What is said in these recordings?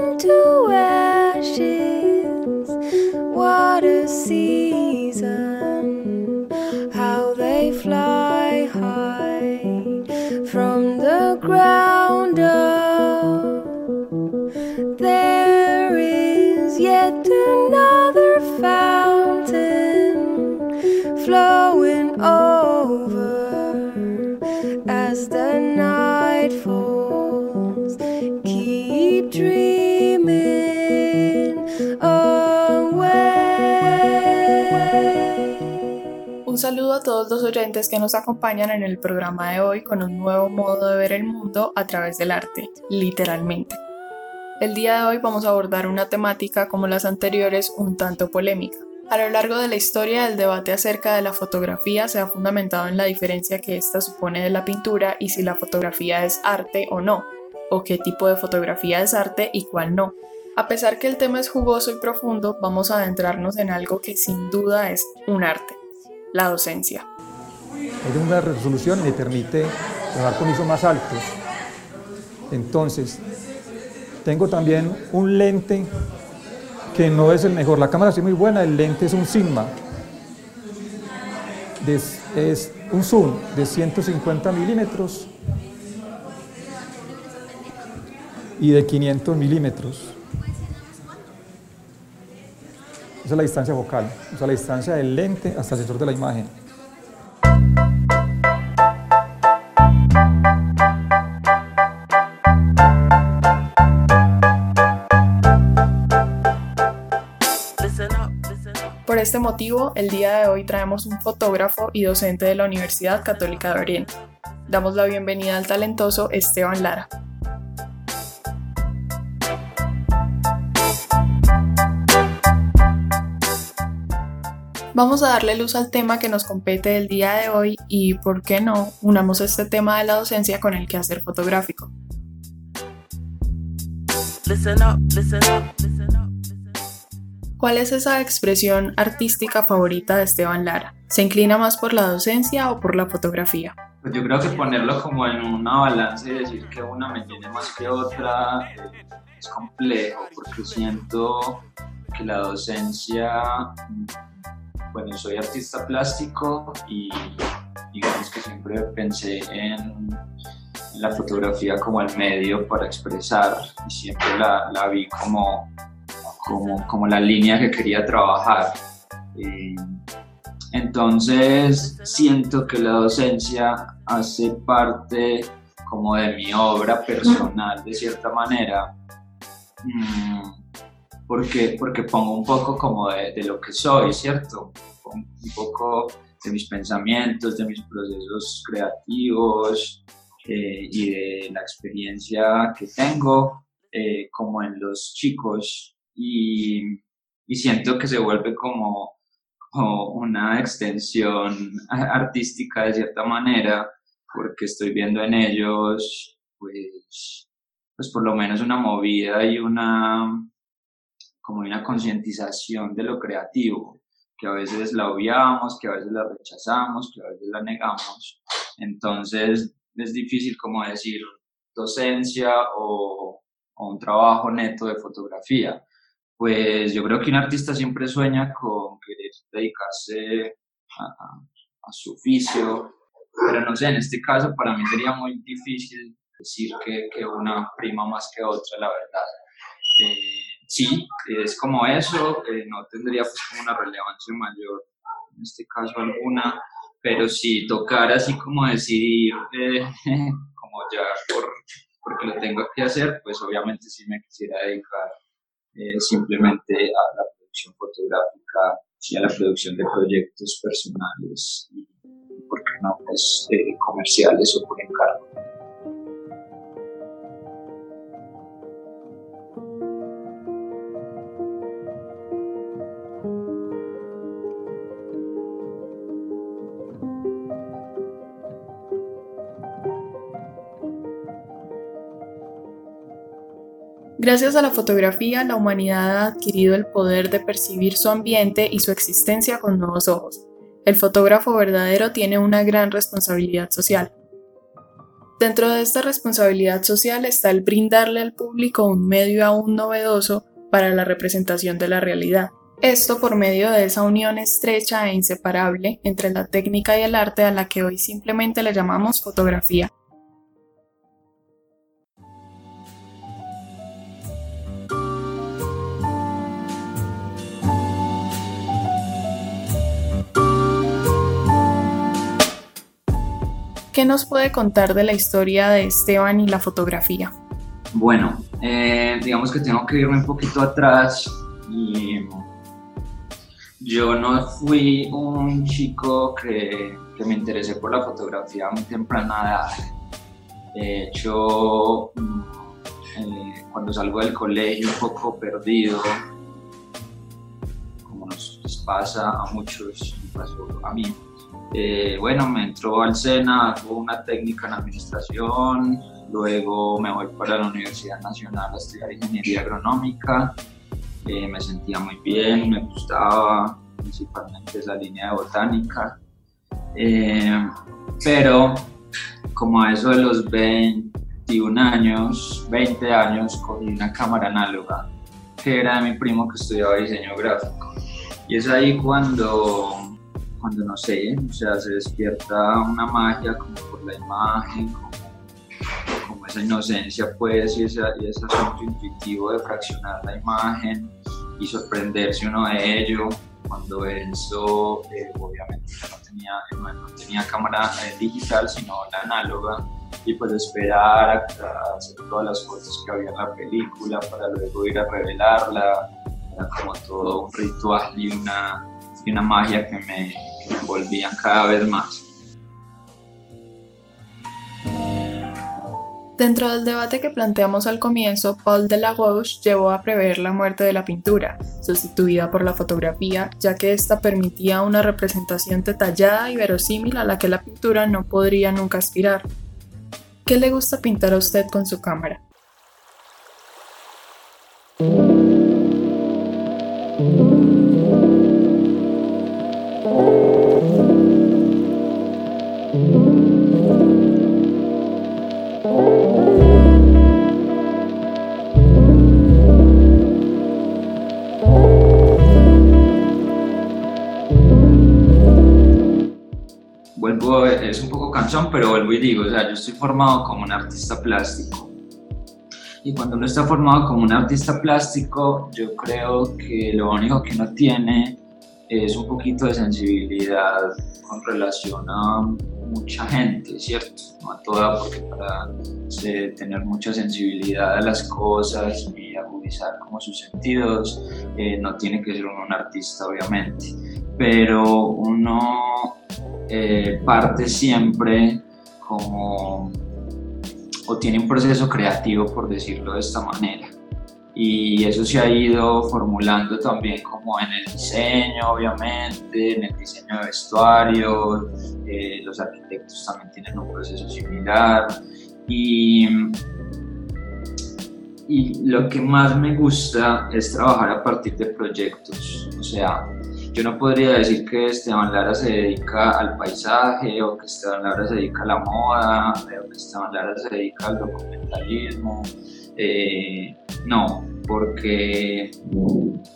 into saludo a todos los oyentes que nos acompañan en el programa de hoy con un nuevo modo de ver el mundo a través del arte, literalmente. El día de hoy vamos a abordar una temática como las anteriores un tanto polémica. A lo largo de la historia, el debate acerca de la fotografía se ha fundamentado en la diferencia que ésta supone de la pintura y si la fotografía es arte o no, o qué tipo de fotografía es arte y cuál no. A pesar que el tema es jugoso y profundo, vamos a adentrarnos en algo que sin duda es un arte, la docencia. Hay una resolución me permite trabajar con más altos. Entonces, tengo también un lente que no es el mejor. La cámara es muy buena, el lente es un Sigma. Es, un zoom de 150 milímetros y de 500 milímetros. Esa es la distancia focal, o sea, la distancia del lente hasta el sensor de la imagen. Por este motivo, el día de hoy traemos un fotógrafo y docente de la Universidad Católica de Oriente. Damos la bienvenida al talentoso Esteban Lara. Vamos a darle luz al tema que nos compete el día de hoy y, ¿por qué no?, unamos este tema de la docencia con el quehacer fotográfico. ¿Cuál es esa expresión artística favorita de Esteban Lara? ¿Se inclina más por la docencia o por la fotografía? Pues yo creo que ponerlo como en una balanza y decir que una me tiene más que otra es complejo porque siento que la docencia bueno, soy artista plástico y digamos que siempre pensé en, la fotografía como el medio para expresar y siempre la, vi como, como, como, la línea que quería trabajar. Eh, entonces siento que la docencia hace parte como de mi obra personal de cierta manera. Mm, porque, porque pongo un poco como de, lo que soy, ¿cierto? un poco de mis pensamientos, de mis procesos creativos eh, y de la experiencia que tengo eh, como en los chicos y, y, siento que se vuelve como, como, una extensión artística de cierta manera porque estoy viendo en ellos pues, pues por lo menos una movida y una como una concientización de lo creativo que a veces la obviamos, que a veces la rechazamos, que a veces la negamos. Entonces es difícil como decir docencia o, o un trabajo neto de fotografía. Pues yo creo que un artista siempre sueña con querer dedicarse a, a, su oficio, pero no sé, en este caso para mí sería muy difícil decir que, que una prima más que otra, la verdad. Eh, sí, es como eso, eh, no tendría pues como una relevancia mayor, en este caso alguna, pero si tocar así como decidir, eh, como ya por, porque lo tengo que hacer, pues obviamente sí me quisiera dedicar eh, simplemente a la producción fotográfica y a la producción de proyectos personales y, ¿por qué no?, pues comerciales o por encargo. Gracias a la fotografía, la humanidad ha adquirido el poder de percibir su ambiente y su existencia con nuevos ojos. El fotógrafo verdadero tiene una gran responsabilidad social. Dentro de esta responsabilidad social está el brindarle al público un medio aún novedoso para la representación de la realidad. Esto por medio de esa unión estrecha e inseparable entre la técnica y el arte a la que hoy simplemente le llamamos fotografía. ¿Qué nos puede contar de la historia de Esteban y la fotografía? Bueno, eh, digamos que tengo que irme un poquito atrás yo no fui un chico que, me interesé por la fotografía muy temprana edad. De hecho, mm, eh, cuando salgo del colegio un poco perdido, como nos pasa a muchos, me pasó a mí, eh, bueno, me entró al SENA, hago una técnica en administración, luego me voy para la Universidad Nacional a estudiar ingeniería agronómica, eh, me sentía muy bien, me gustaba principalmente la línea de botánica, eh, pero como a eso de los 21 años, 20 años, cogí una cámara análoga que era de mi primo que estudiaba diseño gráfico. Y es ahí cuando cuando no sé, o sea, se despierta una magia como por la imagen, como, esa inocencia pues y, y ese asunto intuitivo de fraccionar la imagen y sorprenderse uno de ello. Cuando eso, eh, obviamente no tenía, no tenía cámara eh, digital, sino la análoga, y pues esperar a, hacer todas las fotos que había en la película para luego ir a revelarla, era como todo un ritual y una, y una magia que me, me envolvían cada vez más. Dentro del debate que planteamos al comienzo, Paul de la Roche llevó a prever la muerte de la pintura, sustituida por la fotografía, ya que ésta permitía una representación detallada y verosímil a la que la pintura no podría nunca aspirar. ¿Qué le gusta pintar a usted con su cámara? Cansón, pero vuelvo y digo, o sea, yo estoy formado como un artista plástico. Y cuando uno está formado como un artista plástico, yo creo que lo único que uno tiene es un poquito de sensibilidad con relación a mucha gente, ¿cierto? No a toda, porque para tener mucha sensibilidad a las cosas y agudizar como sus sentidos, eh, no tiene que ser uno un artista, obviamente, pero uno eh, parte siempre como, o tiene un proceso creativo, por decirlo de esta manera. Y eso se ha ido formulando también como en el diseño, obviamente, en el diseño de vestuario, eh, los arquitectos también tienen un proceso similar. Y, y lo que más me gusta es trabajar a partir de proyectos, o sea, yo no podría decir que Esteban Lara se dedica al paisaje o que Esteban Lara se dedica a la moda o que Esteban Lara se dedica al documentalismo. Eh, no, porque,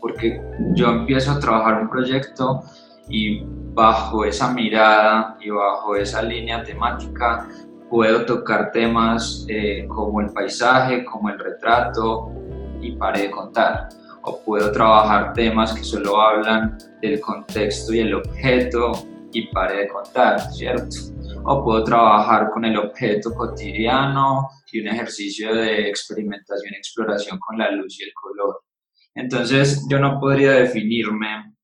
porque yo empiezo a trabajar un proyecto y bajo esa mirada y bajo esa línea temática puedo tocar temas eh, como el paisaje, como el retrato y pare de contar. O puedo trabajar temas que solo hablan del contexto y el objeto y pare de contar, ¿cierto? O puedo trabajar con el objeto cotidiano y un ejercicio de experimentación y exploración con la luz y el color. Entonces yo no podría definirme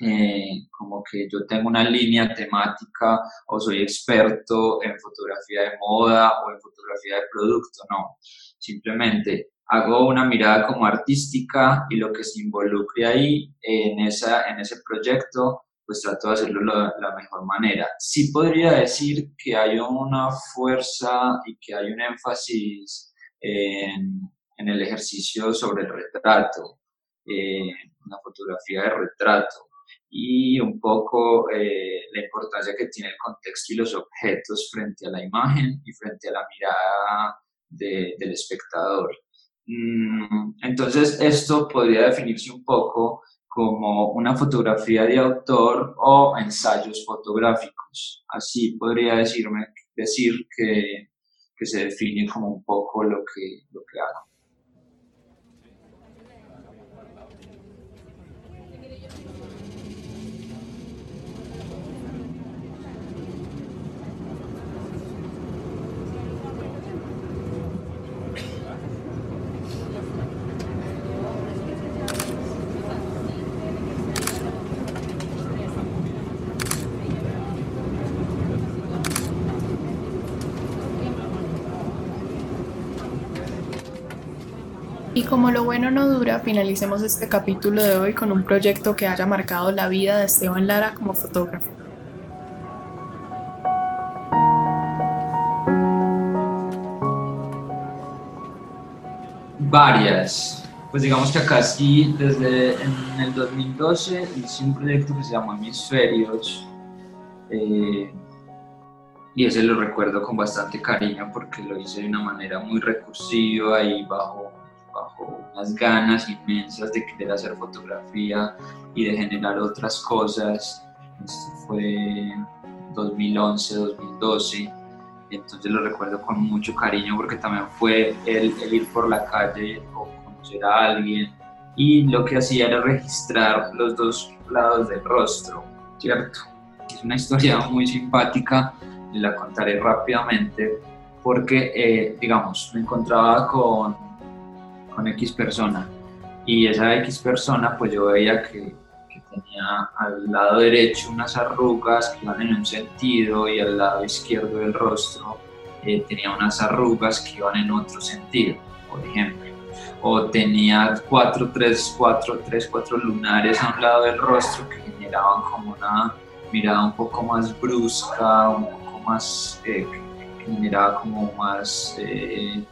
eh, como que yo tengo una línea temática o soy experto en fotografía de moda o en fotografía de producto, no. Simplemente hago una mirada como artística y lo que se involucre ahí en, esa, en ese proyecto pues trato de hacerlo de la mejor manera. Sí podría decir que hay una fuerza y que hay un énfasis en, el ejercicio sobre el retrato, eh, una fotografía de retrato y un poco eh, la importancia que tiene el contexto y los objetos frente a la imagen y frente a la mirada del espectador. Mm, entonces, esto podría definirse un poco como una fotografía de autor o ensayos fotográficos. Así podría decirme, decir que, que se define como un poco lo que, lo que hago. Como lo bueno no dura, finalicemos este capítulo de hoy con un proyecto que haya marcado la vida de Esteban Lara como fotógrafo. Varias. Pues digamos que acá sí, desde en el 2012 hice un proyecto que se llamó Hemisferios. Eh, y ese lo recuerdo con bastante cariño porque lo hice de una manera muy recursiva y bajo unas ganas inmensas de querer hacer fotografía y de generar otras cosas. Esto fue 2011, 2012. Entonces lo recuerdo con mucho cariño porque también fue el, ir por la calle o conocer a alguien. Y lo que hacía era registrar los dos lados del rostro, ¿cierto? Es una historia muy simpática, la contaré rápidamente porque, eh, digamos, me encontraba con con X persona. Y esa X persona, pues yo veía que, tenía al lado derecho unas arrugas que iban en un sentido y al lado izquierdo del rostro eh, tenía unas arrugas que iban en otro sentido, por ejemplo. O tenía cuatro, tres, cuatro, tres, cuatro lunares a un lado del rostro que generaban como una mirada un poco más brusca, un poco más, eh, que generaba como más eh,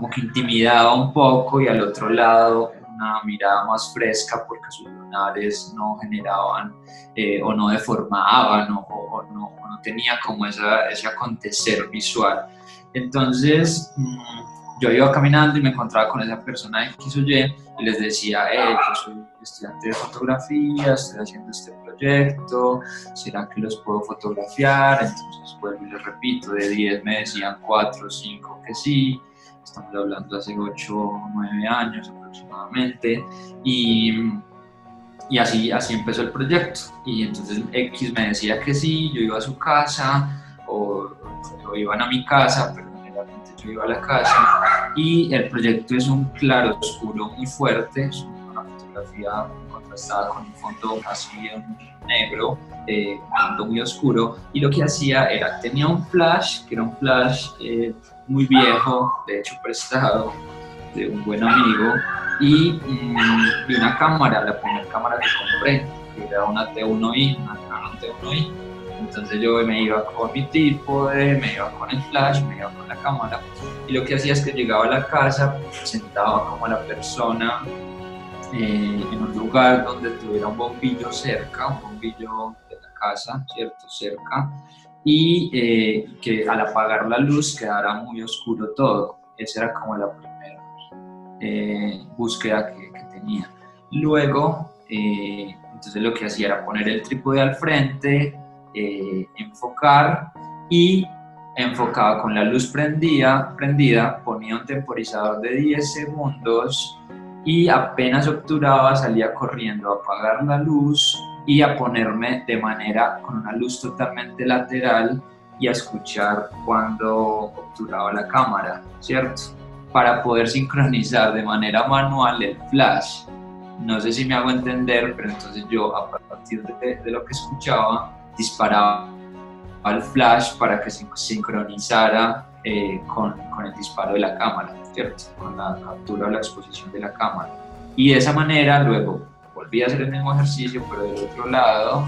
como que intimidaba un poco y al otro lado una mirada más fresca porque sus lunares no generaban eh, o no deformaban o, no, no, tenía como esa, ese acontecer visual. Entonces mm, yo iba caminando y me encontraba con esa persona X o Y les decía, eh, yo soy estudiante de fotografía, estoy haciendo este proyecto, ¿será que los puedo fotografiar? Entonces vuelvo y les repito, de 10 me decían 4 o 5 que sí, estamos hablando hace 8 o 9 años aproximadamente, y, y así, así empezó el proyecto. Y entonces X me decía que sí, yo iba a su casa, o, o iban a mi casa, pero generalmente yo iba a la casa, y el proyecto es un claro oscuro muy fuerte, fotografía contrastada con un fondo así negro, eh, fondo muy oscuro, y lo que hacía era, tenía un flash, que era un flash eh, muy viejo, de hecho prestado, de un buen amigo, y, mm, una cámara, la primera cámara que compré, que era una T1i, una Canon T1i. Entonces yo me iba con mi trípode, me iba con el flash, me iba con la cámara, y lo que hacía es que llegaba a la casa, sentaba como la persona eh, en un lugar donde tuviera un bombillo cerca, un bombillo de la casa, ¿cierto? Cerca, y eh, que al apagar la luz quedara muy oscuro todo. Esa era como la primera eh, búsqueda que, tenía. Luego, eh, entonces lo que hacía era poner el trípode al frente, enfocar y enfocaba con la luz prendida, prendida, ponía un temporizador de 10 segundos y apenas obturaba salía corriendo a apagar la luz y a ponerme de manera con una luz totalmente lateral y a escuchar cuando obturaba la cámara, ¿cierto? Para poder sincronizar de manera manual el flash. No sé si me hago entender, pero entonces yo a partir de, lo que escuchaba disparaba al flash para que se sincronizara eh, con, con el disparo de la cámara, ¿cierto? Con la captura o la exposición de la cámara. Y de esa manera luego volví a hacer el mismo ejercicio, pero del otro lado,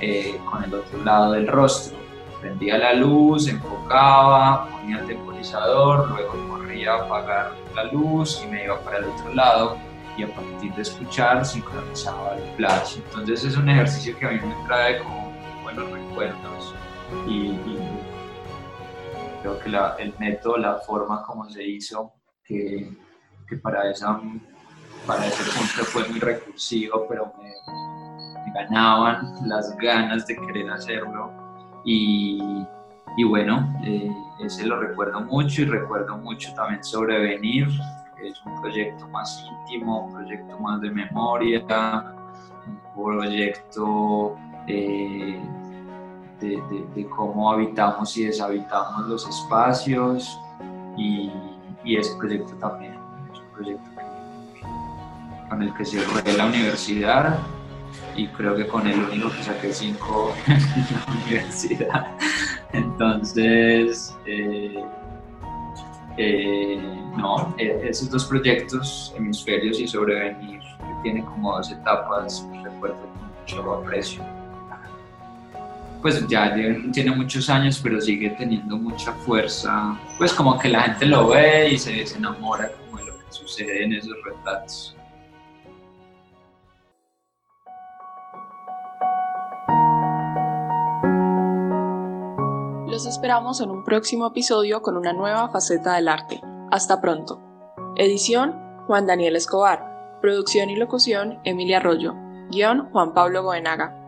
eh, con el otro lado del rostro. prendía la luz, enfocaba, ponía el temporizador, luego corría a apagar la luz y me iba para el otro lado y a partir de escuchar sincronizaba el flash. Entonces es un ejercicio que a mí me trae como buenos recuerdos y, creo que el método, la forma como se hizo, que, que para, esa, para ese punto fue muy recursivo, pero me, ganaban las ganas de querer hacerlo. Y, y bueno, eh, ese lo recuerdo mucho y recuerdo mucho también Sobrevenir, es un proyecto más íntimo, un proyecto más de memoria, un proyecto eh, de, cómo habitamos y deshabitamos los espacios y, ese proyecto también es un proyecto con el que se fue la universidad y creo que con el único que saqué cinco en la universidad. Entonces, eh, eh, no, e, esos dos proyectos, Hemisferios y Sobrevenir, tienen como dos etapas, recuerdo con mucho aprecio. Pues ya tiene muchos años, pero sigue teniendo mucha fuerza. Pues como que la gente lo ve y se, enamora como de lo que sucede en esos retratos. Los esperamos en un próximo episodio con una nueva faceta del arte. Hasta pronto. Edición Juan Daniel Escobar. Producción y locución Emilia Arroyo. Guión Juan Pablo Goenaga.